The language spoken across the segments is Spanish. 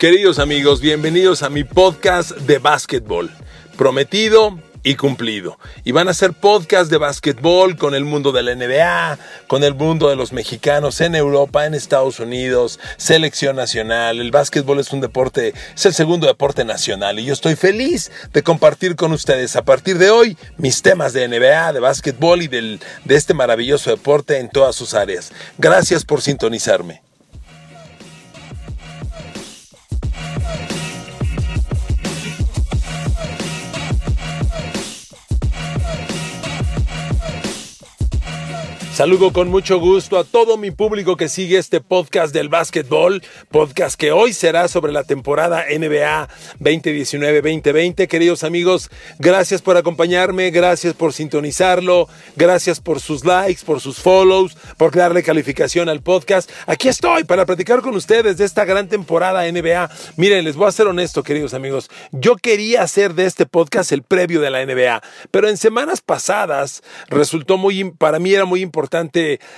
Queridos amigos, bienvenidos a mi podcast de básquetbol. Prometido y cumplido. Y van a ser podcast de básquetbol con el mundo de la NBA, con el mundo de los mexicanos en Europa, en Estados Unidos, selección nacional. El básquetbol es un deporte, es el segundo deporte nacional y yo estoy feliz de compartir con ustedes a partir de hoy mis temas de NBA, de básquetbol y del, de este maravilloso deporte en todas sus áreas. Gracias por sintonizarme. Saludo con mucho gusto a todo mi público que sigue este podcast del básquetbol, podcast que hoy será sobre la temporada NBA 2019-2020. Queridos amigos, gracias por acompañarme, gracias por sintonizarlo, gracias por sus likes, por sus follows, por darle calificación al podcast. Aquí estoy para platicar con ustedes de esta gran temporada NBA. Miren, les voy a ser honesto, queridos amigos. Yo quería hacer de este podcast el previo de la NBA, pero en semanas pasadas resultó muy, para mí era muy importante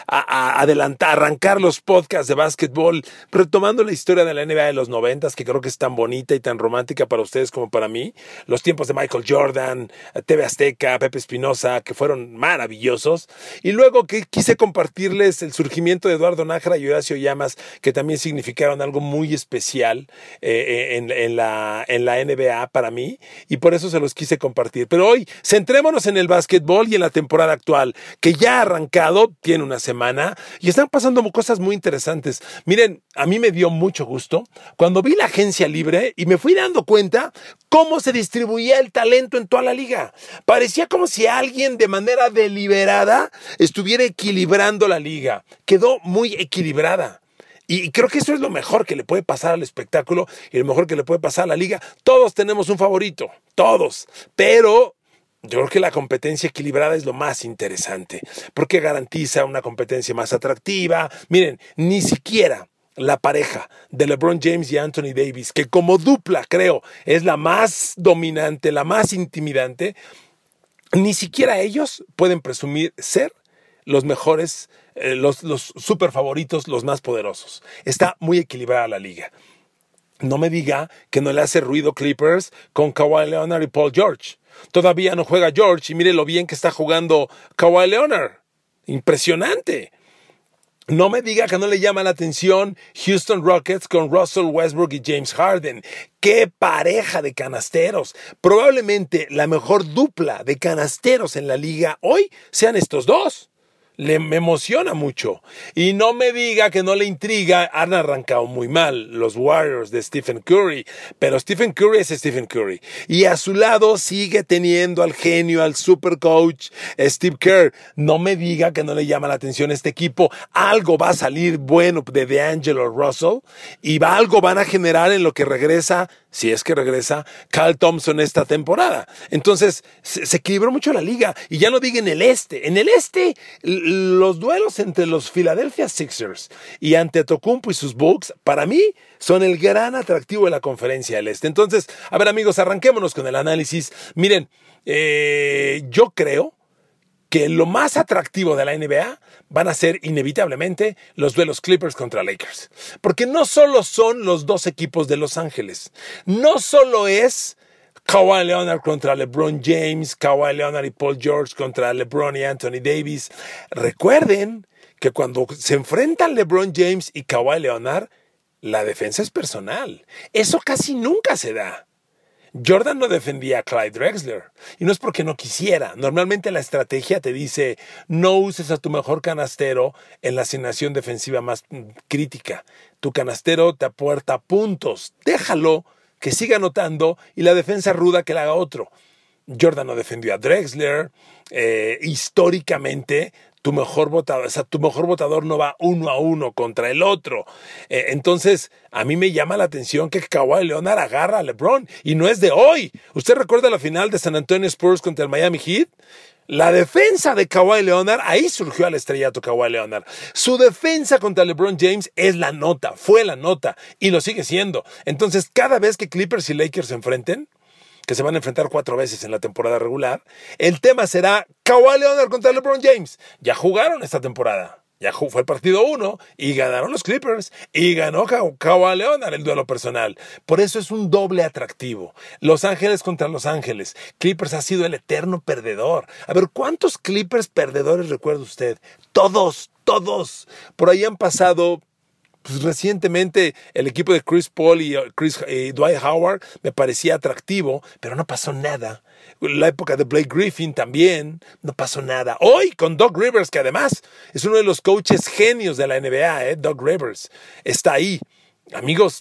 a, adelantar, arrancar los podcasts de básquetbol, retomando la historia de la NBA de los noventas, que creo que es tan bonita y tan romántica para ustedes como para mí. Los tiempos de Michael Jordan, TV Azteca, Pepe Espinosa, que fueron maravillosos. Y luego que quise compartirles el surgimiento de Eduardo Nájera y Horacio Llamas, que también significaron algo muy especial eh, en, en, la, en la NBA para mí. Y por eso se los quise compartir. Pero hoy, centrémonos en el básquetbol y en la temporada actual, que ya ha arrancado tiene una semana y están pasando cosas muy interesantes. Miren, a mí me dio mucho gusto cuando vi la agencia libre y me fui dando cuenta cómo se distribuía el talento en toda la liga. Parecía como si alguien de manera deliberada estuviera equilibrando la liga. Quedó muy equilibrada. Y creo que eso es lo mejor que le puede pasar al espectáculo y lo mejor que le puede pasar a la liga. Todos tenemos un favorito, todos. Pero yo creo que la competencia equilibrada es lo más interesante, porque garantiza una competencia más atractiva. Miren, ni siquiera la pareja de LeBron James y Anthony Davis, que como dupla creo es la más dominante, la más intimidante, ni siquiera ellos pueden presumir ser los mejores, eh, los, los super favoritos, los más poderosos. Está muy equilibrada la liga. No me diga que no le hace ruido Clippers con Kawhi Leonard y Paul George. Todavía no juega George y mire lo bien que está jugando Kawhi Leonard. Impresionante. No me diga que no le llama la atención Houston Rockets con Russell Westbrook y James Harden. ¡Qué pareja de canasteros! Probablemente la mejor dupla de canasteros en la liga hoy sean estos dos le, me emociona mucho. Y no me diga que no le intriga, han arrancado muy mal los Warriors de Stephen Curry, pero Stephen Curry es Stephen Curry. Y a su lado sigue teniendo al genio, al super coach Steve Kerr. No me diga que no le llama la atención este equipo. Algo va a salir bueno de DeAngelo Russell y algo van a generar en lo que regresa si es que regresa Carl Thompson esta temporada. Entonces, se, equilibró mucho la liga. Y ya no diga en el este. En el este, los duelos entre los Philadelphia Sixers y ante Tocumpo y sus Bucks, para mí, son el gran atractivo de la conferencia del este. Entonces, a ver amigos, arranquémonos con el análisis. Miren, eh, yo creo que lo más atractivo de la NBA van a ser inevitablemente los duelos Clippers contra Lakers. Porque no solo son los dos equipos de Los Ángeles, no solo es Kawhi Leonard contra LeBron James, Kawhi Leonard y Paul George contra LeBron y Anthony Davis. Recuerden que cuando se enfrentan LeBron James y Kawhi Leonard, la defensa es personal. Eso casi nunca se da. Jordan no defendía a Clyde Drexler. Y no es porque no quisiera. Normalmente la estrategia te dice, no uses a tu mejor canastero en la asignación defensiva más mm, crítica. Tu canastero te aporta puntos. Déjalo que siga anotando y la defensa ruda que la haga otro. Jordan no defendió a Drexler. Eh, históricamente tu mejor votador, o sea, tu mejor no va uno a uno contra el otro. Eh, entonces, a mí me llama la atención que Kawhi Leonard agarra a LeBron y no es de hoy. ¿Usted recuerda la final de San Antonio Spurs contra el Miami Heat? La defensa de Kawhi Leonard, ahí surgió al estrellato Kawhi Leonard. Su defensa contra LeBron James es la nota, fue la nota y lo sigue siendo. Entonces, cada vez que Clippers y Lakers se enfrenten, que se van a enfrentar cuatro veces en la temporada regular. El tema será Kawhi Leonard contra LeBron James. Ya jugaron esta temporada. Ya fue el partido uno y ganaron los Clippers y ganó Kawhi Leonard el duelo personal. Por eso es un doble atractivo. Los Ángeles contra Los Ángeles. Clippers ha sido el eterno perdedor. A ver, ¿cuántos Clippers perdedores recuerda usted? Todos, todos. Por ahí han pasado pues recientemente el equipo de Chris Paul y, Chris, y Dwight Howard me parecía atractivo, pero no pasó nada la época de Blake Griffin también, no pasó nada. Hoy con Doc Rivers, que además es uno de los coaches genios de la NBA, ¿eh? Doc Rivers, está ahí. Amigos,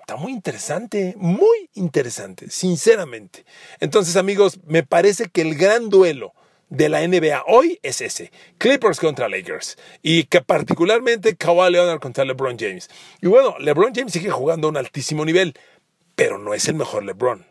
está muy interesante, muy interesante, sinceramente. Entonces, amigos, me parece que el gran duelo de la NBA hoy es ese, Clippers contra Lakers y que particularmente Kawhi Leonard contra LeBron James. Y bueno, LeBron James sigue jugando a un altísimo nivel, pero no es el mejor LeBron.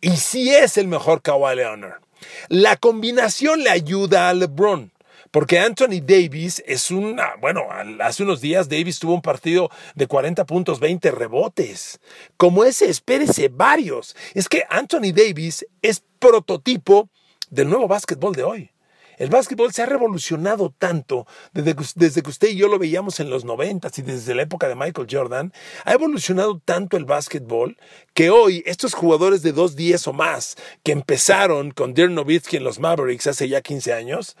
Y sí es el mejor Kawhi Leonard. La combinación le ayuda a LeBron. Porque Anthony Davis es una, bueno, hace unos días Davis tuvo un partido de 40 puntos, 20 rebotes. Como ese, espérese varios. Es que Anthony Davis es prototipo del nuevo básquetbol de hoy. El básquetbol se ha revolucionado tanto desde que, usted y yo lo veíamos en los 90 y desde la época de Michael Jordan. Ha evolucionado tanto el básquetbol que hoy estos jugadores de 2-10 o más que empezaron con Dirk Nowitzki en los Mavericks hace ya 15 años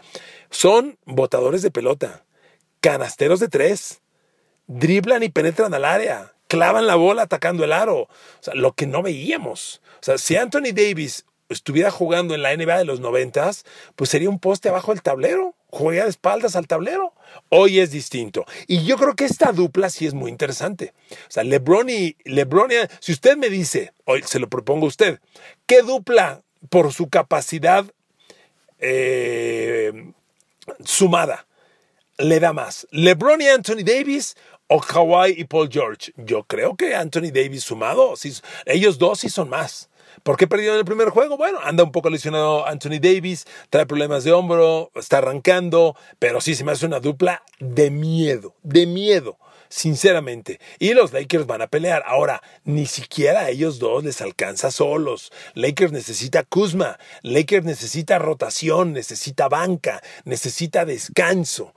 son botadores de pelota, canasteros de tres, driblan y penetran al área, clavan la bola atacando el aro. O sea, lo que no veíamos. O sea, si Anthony Davis estuviera jugando en la NBA de los noventas, pues sería un poste abajo del tablero, jugaría de espaldas al tablero. Hoy es distinto. Y yo creo que esta dupla sí es muy interesante. O sea, LeBron y LeBron, si usted me dice, hoy se lo propongo a usted, ¿qué dupla por su capacidad eh, sumada le da más? ¿LeBron y Anthony Davis o Kawhi y Paul George? Yo creo que Anthony Davis sumado, ellos dos sí son más. ¿Por qué perdieron el primer juego? Bueno, anda un poco lesionado Anthony Davis, trae problemas de hombro, está arrancando, pero sí se me hace una dupla de miedo, de miedo sinceramente. Y los Lakers van a pelear. Ahora, ni siquiera a ellos dos les alcanza solos. Lakers necesita Kuzma, Lakers necesita rotación, necesita banca, necesita descanso.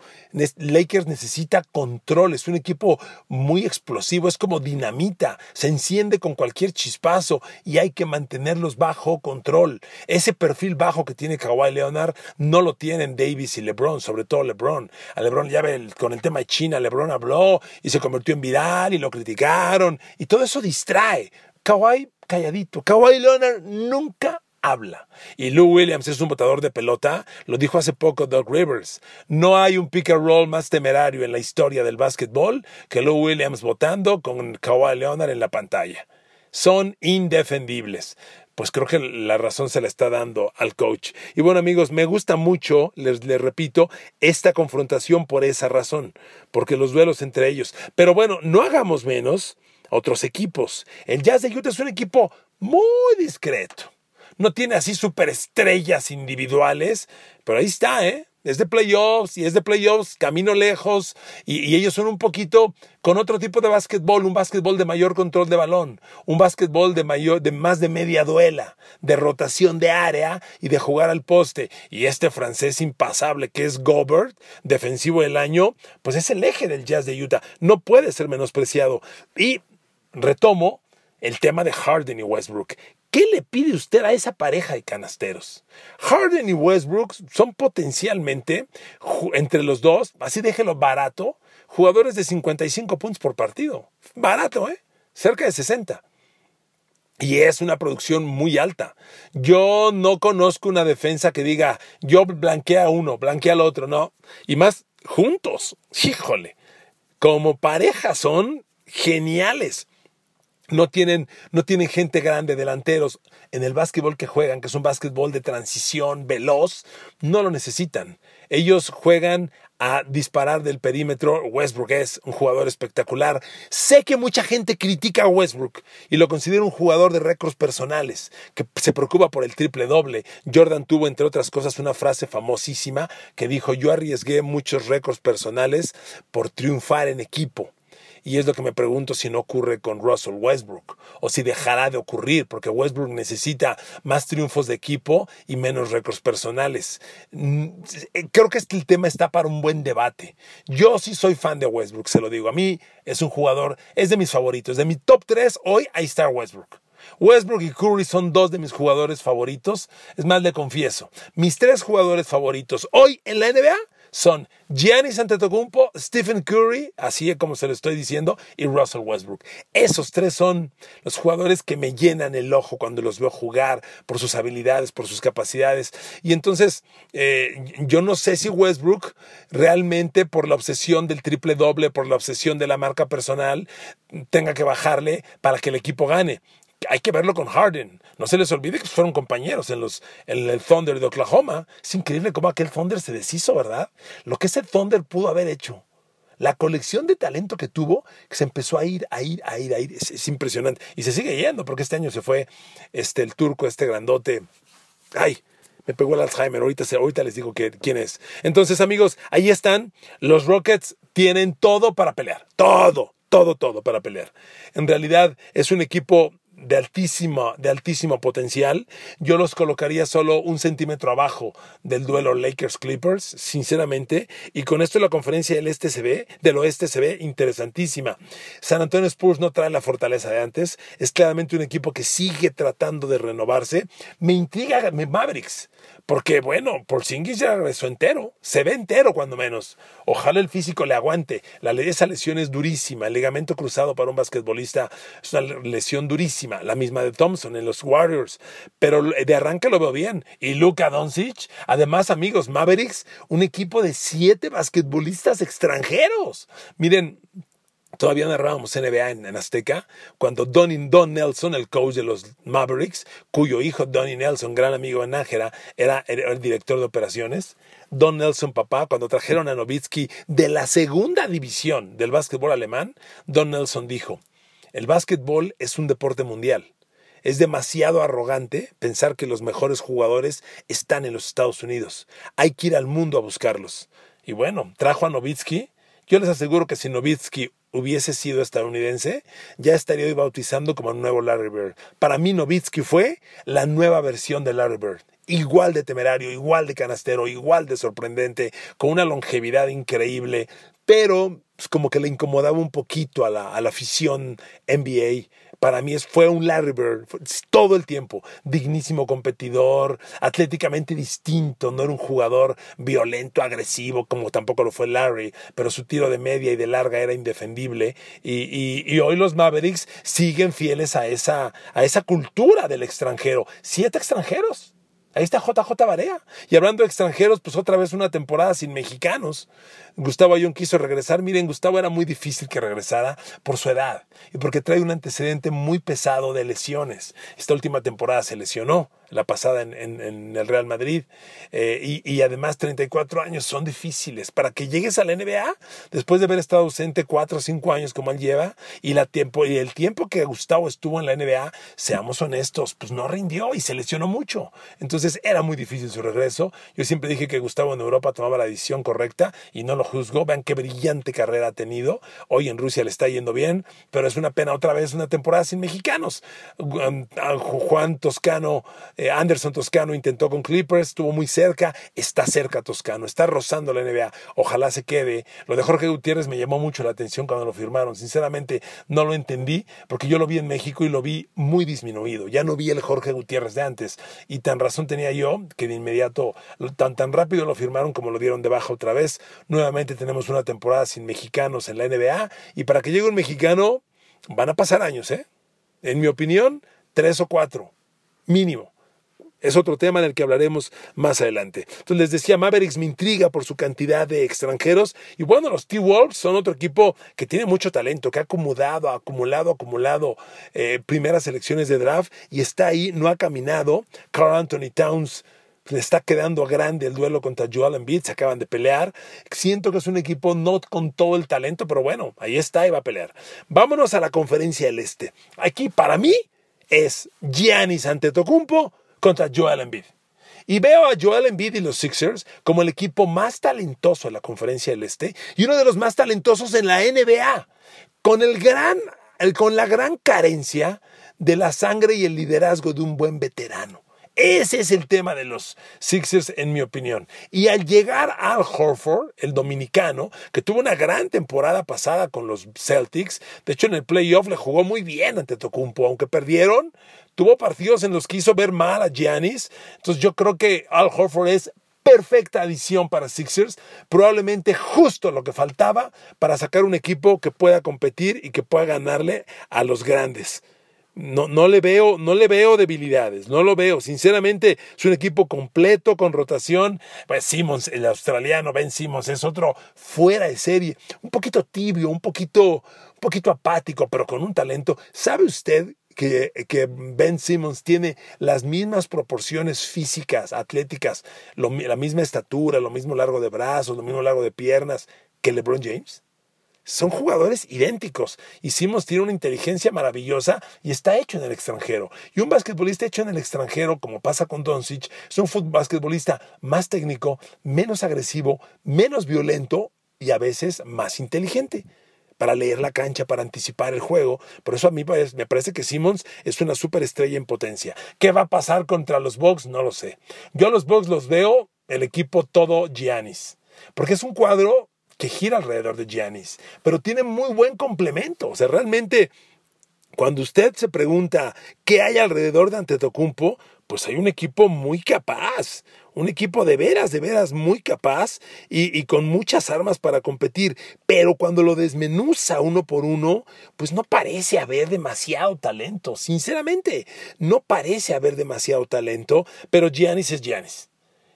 Lakers necesita control, es un equipo muy explosivo, es como dinamita, se enciende con cualquier chispazo y hay que mantenerlos bajo control. Ese perfil bajo que tiene Kawhi Leonard no lo tienen Davis y LeBron, sobre todo LeBron. A LeBron ya ve con el tema de China, LeBron habló y se convirtió en viral y lo criticaron y todo eso distrae. Kawhi calladito. Kawhi Leonard nunca habla. Y Lou Williams es un botador de pelota, lo dijo hace poco Doug Rivers. No hay un pick and roll más temerario en la historia del básquetbol que Lou Williams votando con Kawhi Leonard en la pantalla. Son indefendibles pues creo que la razón se la está dando al coach. Y bueno amigos, me gusta mucho, les, repito, esta confrontación por esa razón, porque los duelos entre ellos. Pero bueno, no hagamos menos otros equipos. El Jazz de Utah es un equipo muy discreto no tiene así superestrellas individuales, pero ahí está, ¿eh? Es de playoffs y es de playoffs, camino lejos, y, ellos son un poquito con otro tipo de básquetbol, un básquetbol de mayor control de balón, un básquetbol de, mayor, de más de media duela, de rotación de área y de jugar al poste. Y este francés impasable que es Gobert, defensivo del año, pues es el eje del Jazz de Utah, no puede ser menospreciado. Y retomo el tema de Harden y Westbrook. ¿Qué le pide usted a esa pareja de canasteros? Harden y Westbrook son potencialmente, entre los dos, así déjelo barato, jugadores de 55 puntos por partido. Barato, ¿eh? Cerca de 60. Y es una producción muy alta. Yo no conozco una defensa que diga, yo blanquea a uno, blanquea al otro, no. Y más juntos. Híjole. Como pareja son geniales no tienen, no tienen gente grande, delanteros. En el básquetbol que juegan, que es un básquetbol de transición veloz, no lo necesitan. Ellos juegan a disparar del perímetro. Westbrook es un jugador espectacular. Sé que mucha gente critica a Westbrook y lo considera un jugador de récords personales, que se preocupa por el triple doble. Jordan tuvo, entre otras cosas, una frase famosísima que dijo, yo arriesgué muchos récords personales por triunfar en equipo. Y es lo que me pregunto si no ocurre con Russell Westbrook o si dejará de ocurrir, porque Westbrook necesita más triunfos de equipo y menos récords personales. Mm, creo que el tema está para un buen debate. Yo sí soy fan de Westbrook, se lo digo. A mí es un jugador, es de mis favoritos. De mi top 3, hoy ahí está Westbrook. Westbrook y Curry son dos de mis jugadores favoritos. Es más, le confieso, mis tres jugadores favoritos hoy en la NBA son Giannis Antetokounmpo, Stephen Curry, así como se lo estoy diciendo, y Russell Westbrook. Esos tres son los jugadores que me llenan el ojo cuando los veo jugar por sus habilidades, por sus capacidades. Y entonces, eh, yo no sé si Westbrook realmente por la obsesión del triple doble, por la obsesión de la marca personal, tenga que bajarle para que el equipo gane hay que verlo con Harden. No se les olvide que fueron compañeros en, los, el Thunder de Oklahoma. Es increíble cómo aquel Thunder se deshizo, ¿verdad? Lo que ese Thunder pudo haber hecho. La colección de talento que tuvo, que se empezó a ir, a ir, a ir, a ir, es, impresionante. Y se sigue yendo, porque este año se fue este, el turco, este grandote. Ay, me pegó el Alzheimer, ahorita, ahorita les digo que, quién es. Entonces, amigos, ahí están. Los Rockets tienen todo para pelear. Todo, todo, todo para pelear. En realidad es un equipo de altísimo, de altísimo potencial. Yo los colocaría solo un centímetro abajo del duelo Lakers-Clippers, sinceramente. Y con esto la conferencia del, este se ve, del oeste se ve interesantísima. San Antonio Spurs no trae la fortaleza de antes. Es claramente un equipo que sigue tratando de renovarse. Me intriga Mavericks. Porque, bueno, por Porzingis ya regresó entero. Se ve entero, cuando menos. Ojalá el físico le aguante. La, esa lesión es durísima. El ligamento cruzado para un basquetbolista es una lesión durísima. La misma de Thompson en los Warriors. Pero de arranque lo veo bien. Y Luka Doncic. Además, amigos, Mavericks, un equipo de siete basquetbolistas extranjeros. Miren, Todavía narrábamos NBA en, Azteca cuando Don, Don, Nelson, el coach de los Mavericks, cuyo hijo Donnie Nelson, gran amigo de Nájera, era, el director de operaciones. Don Nelson, papá, cuando trajeron a Novitsky de la segunda división del básquetbol alemán, Don Nelson dijo: El básquetbol es un deporte mundial. Es demasiado arrogante pensar que los mejores jugadores están en los Estados Unidos. Hay que ir al mundo a buscarlos. Y bueno, trajo a Novitsky. Yo les aseguro que si Novitsky hubiese sido estadounidense, ya estaría hoy bautizando como nuevo Larry Bird. Para mí Novitsky fue la nueva versión de Larry Bird. Igual de temerario, igual de canastero, igual de sorprendente, con una longevidad increíble, pero pues, como que le incomodaba un poquito a la, a la afición NBA para mí fue un Larry Bird todo el tiempo. Dignísimo competidor, atléticamente distinto, no era un jugador violento, agresivo, como tampoco lo fue Larry, pero su tiro de media y de larga era indefendible. Y, hoy los Mavericks siguen fieles a esa, a esa cultura del extranjero. Siete extranjeros. Ahí está JJ Barea. Y hablando de extranjeros, pues otra vez una temporada sin mexicanos. Gustavo Ayón quiso regresar. Miren, Gustavo era muy difícil que regresara por su edad y porque trae un antecedente muy pesado de lesiones. Esta última temporada se lesionó la pasada en, el Real Madrid. Eh, y, además 34 años son difíciles. Para que llegues a la NBA, después de haber estado ausente 4 o 5 años como él lleva, y, y el tiempo que Gustavo estuvo en la NBA, seamos honestos, pues no rindió y se lesionó mucho. Entonces era muy difícil su regreso. Yo siempre dije que Gustavo en Europa tomaba la decisión correcta y no lo juzgó. Vean qué brillante carrera ha tenido. Hoy en Rusia le está yendo bien, pero es una pena otra vez una temporada sin mexicanos. Juan Toscano eh, Anderson Toscano intentó con Clippers, estuvo muy cerca, está cerca Toscano, está rozando la NBA, ojalá se quede. Lo de Jorge Gutiérrez me llamó mucho la atención cuando lo firmaron, sinceramente no lo entendí porque yo lo vi en México y lo vi muy disminuido, ya no vi el Jorge Gutiérrez de antes y tan razón tenía yo que de inmediato, tan, tan rápido lo firmaron como lo dieron de baja otra vez. Nuevamente tenemos una temporada sin mexicanos en la NBA y para que llegue un mexicano van a pasar años, ¿eh? En mi opinión, tres o cuatro, mínimo. Es otro tema en el que hablaremos más adelante. Entonces les decía, Mavericks me intriga por su cantidad de extranjeros. Y bueno, los T-Wolves son otro equipo que tiene mucho talento, que ha acumulado, acumulado, acumulado eh, primeras elecciones de draft y está ahí, no ha caminado. Carl Anthony Towns le está quedando grande el duelo contra Joel Embiid, se acaban de pelear. Siento que es un equipo no con todo el talento, pero bueno, ahí está y va a pelear. Vámonos a la conferencia del Este. Aquí para mí es Giannis Antetokounmpo contra Joel Embiid. Y veo a Joel Embiid y los Sixers como el equipo más talentoso de la Conferencia del Este y uno de los más talentosos en la NBA, con, el gran, con la gran carencia de la sangre y el liderazgo de un buen veterano. Ese es el tema de los Sixers, en mi opinión. Y al llegar Al Horford, el dominicano, que tuvo una gran temporada pasada con los Celtics, de hecho en el playoff le jugó muy bien ante Tocumpo, aunque perdieron, tuvo partidos en los que hizo ver mal a Giannis. Entonces yo creo que Al Horford es perfecta adición para Sixers, probablemente justo lo que faltaba para sacar un equipo que pueda competir y que pueda ganarle a los grandes. No, no, le veo, no le veo debilidades, no lo veo. Sinceramente, es un equipo completo, con rotación. Pues Simmons, el australiano Ben Simmons, es otro fuera de serie, un poquito tibio, un poquito, un poquito apático, pero con un talento. ¿Sabe usted que, que, Ben Simmons tiene las mismas proporciones físicas, atléticas, la misma estatura, lo mismo largo de brazos, lo mismo largo de piernas que LeBron James? Son jugadores idénticos. Y Simmons tiene una inteligencia maravillosa y está hecho en el extranjero. Y un basquetbolista hecho en el extranjero, como pasa con Doncic, es un basquetbolista más técnico, menos agresivo, menos violento y a veces más inteligente para leer la cancha, para anticipar el juego. Por eso a mí me parece que Simmons es una superestrella en potencia. ¿Qué va a pasar contra los Bucks? No lo sé. Yo a los Bucks los veo el equipo todo Giannis. Porque es un cuadro que gira alrededor de Giannis, pero tiene muy buen complemento. O sea, realmente, cuando usted se pregunta qué hay alrededor de Antetokounmpo, pues hay un equipo muy capaz, un equipo de veras, de veras muy capaz y, y, con muchas armas para competir. Pero cuando lo desmenuza uno por uno, pues no parece haber demasiado talento. Sinceramente, no parece haber demasiado talento, pero Giannis es Giannis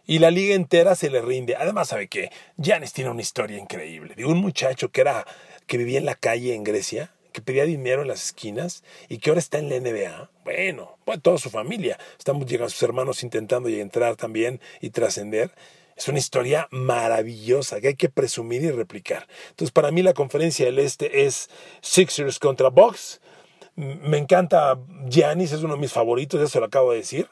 y la liga entera se le rinde. Además, ¿sabe qué? Giannis tiene una historia increíble. De un muchacho que, era, que vivía en la calle en Grecia, que pedía dinero en las esquinas y que ahora está en la NBA. Bueno, bueno toda su familia. Estamos llegando sus hermanos intentando entrar también y trascender. Es una historia maravillosa que hay que presumir y replicar. Entonces, para mí la conferencia del Este es Sixers contra Bucks me encanta Giannis, es uno de mis favoritos, ya se lo acabo de decir,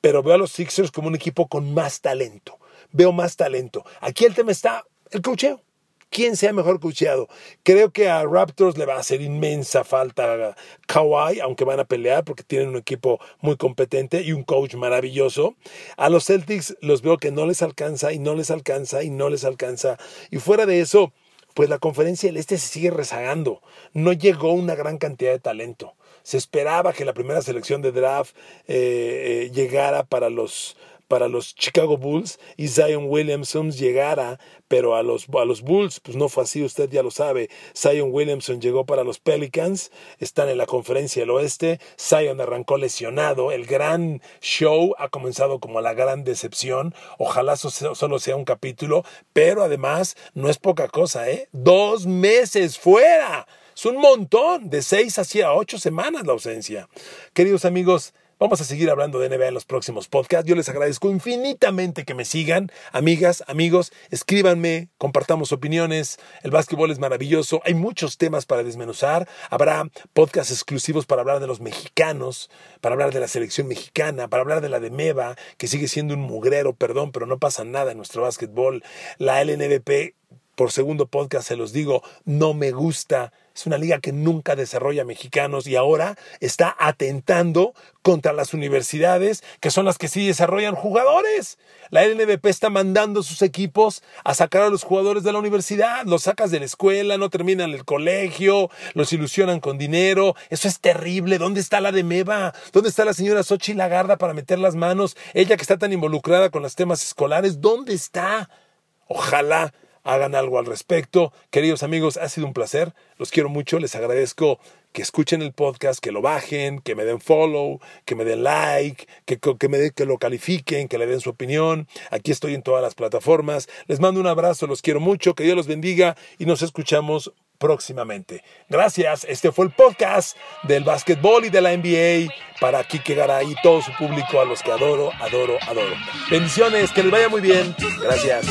pero veo a los Sixers como un equipo con más talento. Veo más talento. Aquí el tema está el cocheo. ¿Quién sea mejor cocheado? Creo que a Raptors le va a hacer inmensa falta Kawhi, aunque van a pelear porque tienen un equipo muy competente y un coach maravilloso. A los Celtics los veo que no les alcanza y no les alcanza y no les alcanza. Y fuera de eso, pues la conferencia del Este se sigue rezagando. No llegó una gran cantidad de talento. Se esperaba que la primera selección de draft eh, eh, llegara para los, para los Chicago Bulls y Zion Williamson llegara, pero a los, a los Bulls, pues no fue así, usted ya lo sabe. Zion Williamson llegó para los Pelicans, están en la conferencia del oeste. Zion arrancó lesionado. El gran show ha comenzado como la gran decepción. Ojalá solo sea un capítulo, pero además no es poca cosa, ¿eh? Dos meses fuera. Es un montón, de seis hacia ocho semanas la ausencia. Queridos amigos, Vamos a seguir hablando de NBA en los próximos podcasts. Yo les agradezco infinitamente que me sigan. Amigas, amigos, escríbanme, compartamos opiniones. El básquetbol es maravilloso. Hay muchos temas para desmenuzar. Habrá podcasts exclusivos para hablar de los mexicanos, para hablar de la selección mexicana, para hablar de la de Meva, que sigue siendo un mugrero, perdón, pero no pasa nada en nuestro básquetbol. La LNBP, por segundo podcast se los digo, no me gusta es una liga que nunca desarrolla mexicanos y ahora está atentando contra las universidades, que son las que sí desarrollan jugadores. La LNBP está mandando sus equipos a sacar a los jugadores de la universidad. Los sacas de la escuela, no terminan el colegio, los ilusionan con dinero. Eso es terrible. ¿Dónde está la de Meva? ¿Dónde está la señora Sochi Lagarda para meter las manos? Ella que está tan involucrada con los temas escolares, ¿dónde está? Ojalá hagan algo al respecto. Queridos amigos, ha sido un placer. Los quiero mucho. Les agradezco que escuchen el podcast, que lo bajen, que me den follow, que me den like, que, que, me que lo califiquen, que le den su opinión. Aquí estoy en todas las plataformas. Les mando un abrazo, los quiero mucho, que Dios los bendiga y nos escuchamos próximamente. Gracias. Este fue el podcast del básquetbol y de la NBA para Kike Garay y todo su público a los que adoro, adoro, adoro. Bendiciones, que les vaya muy bien. Gracias.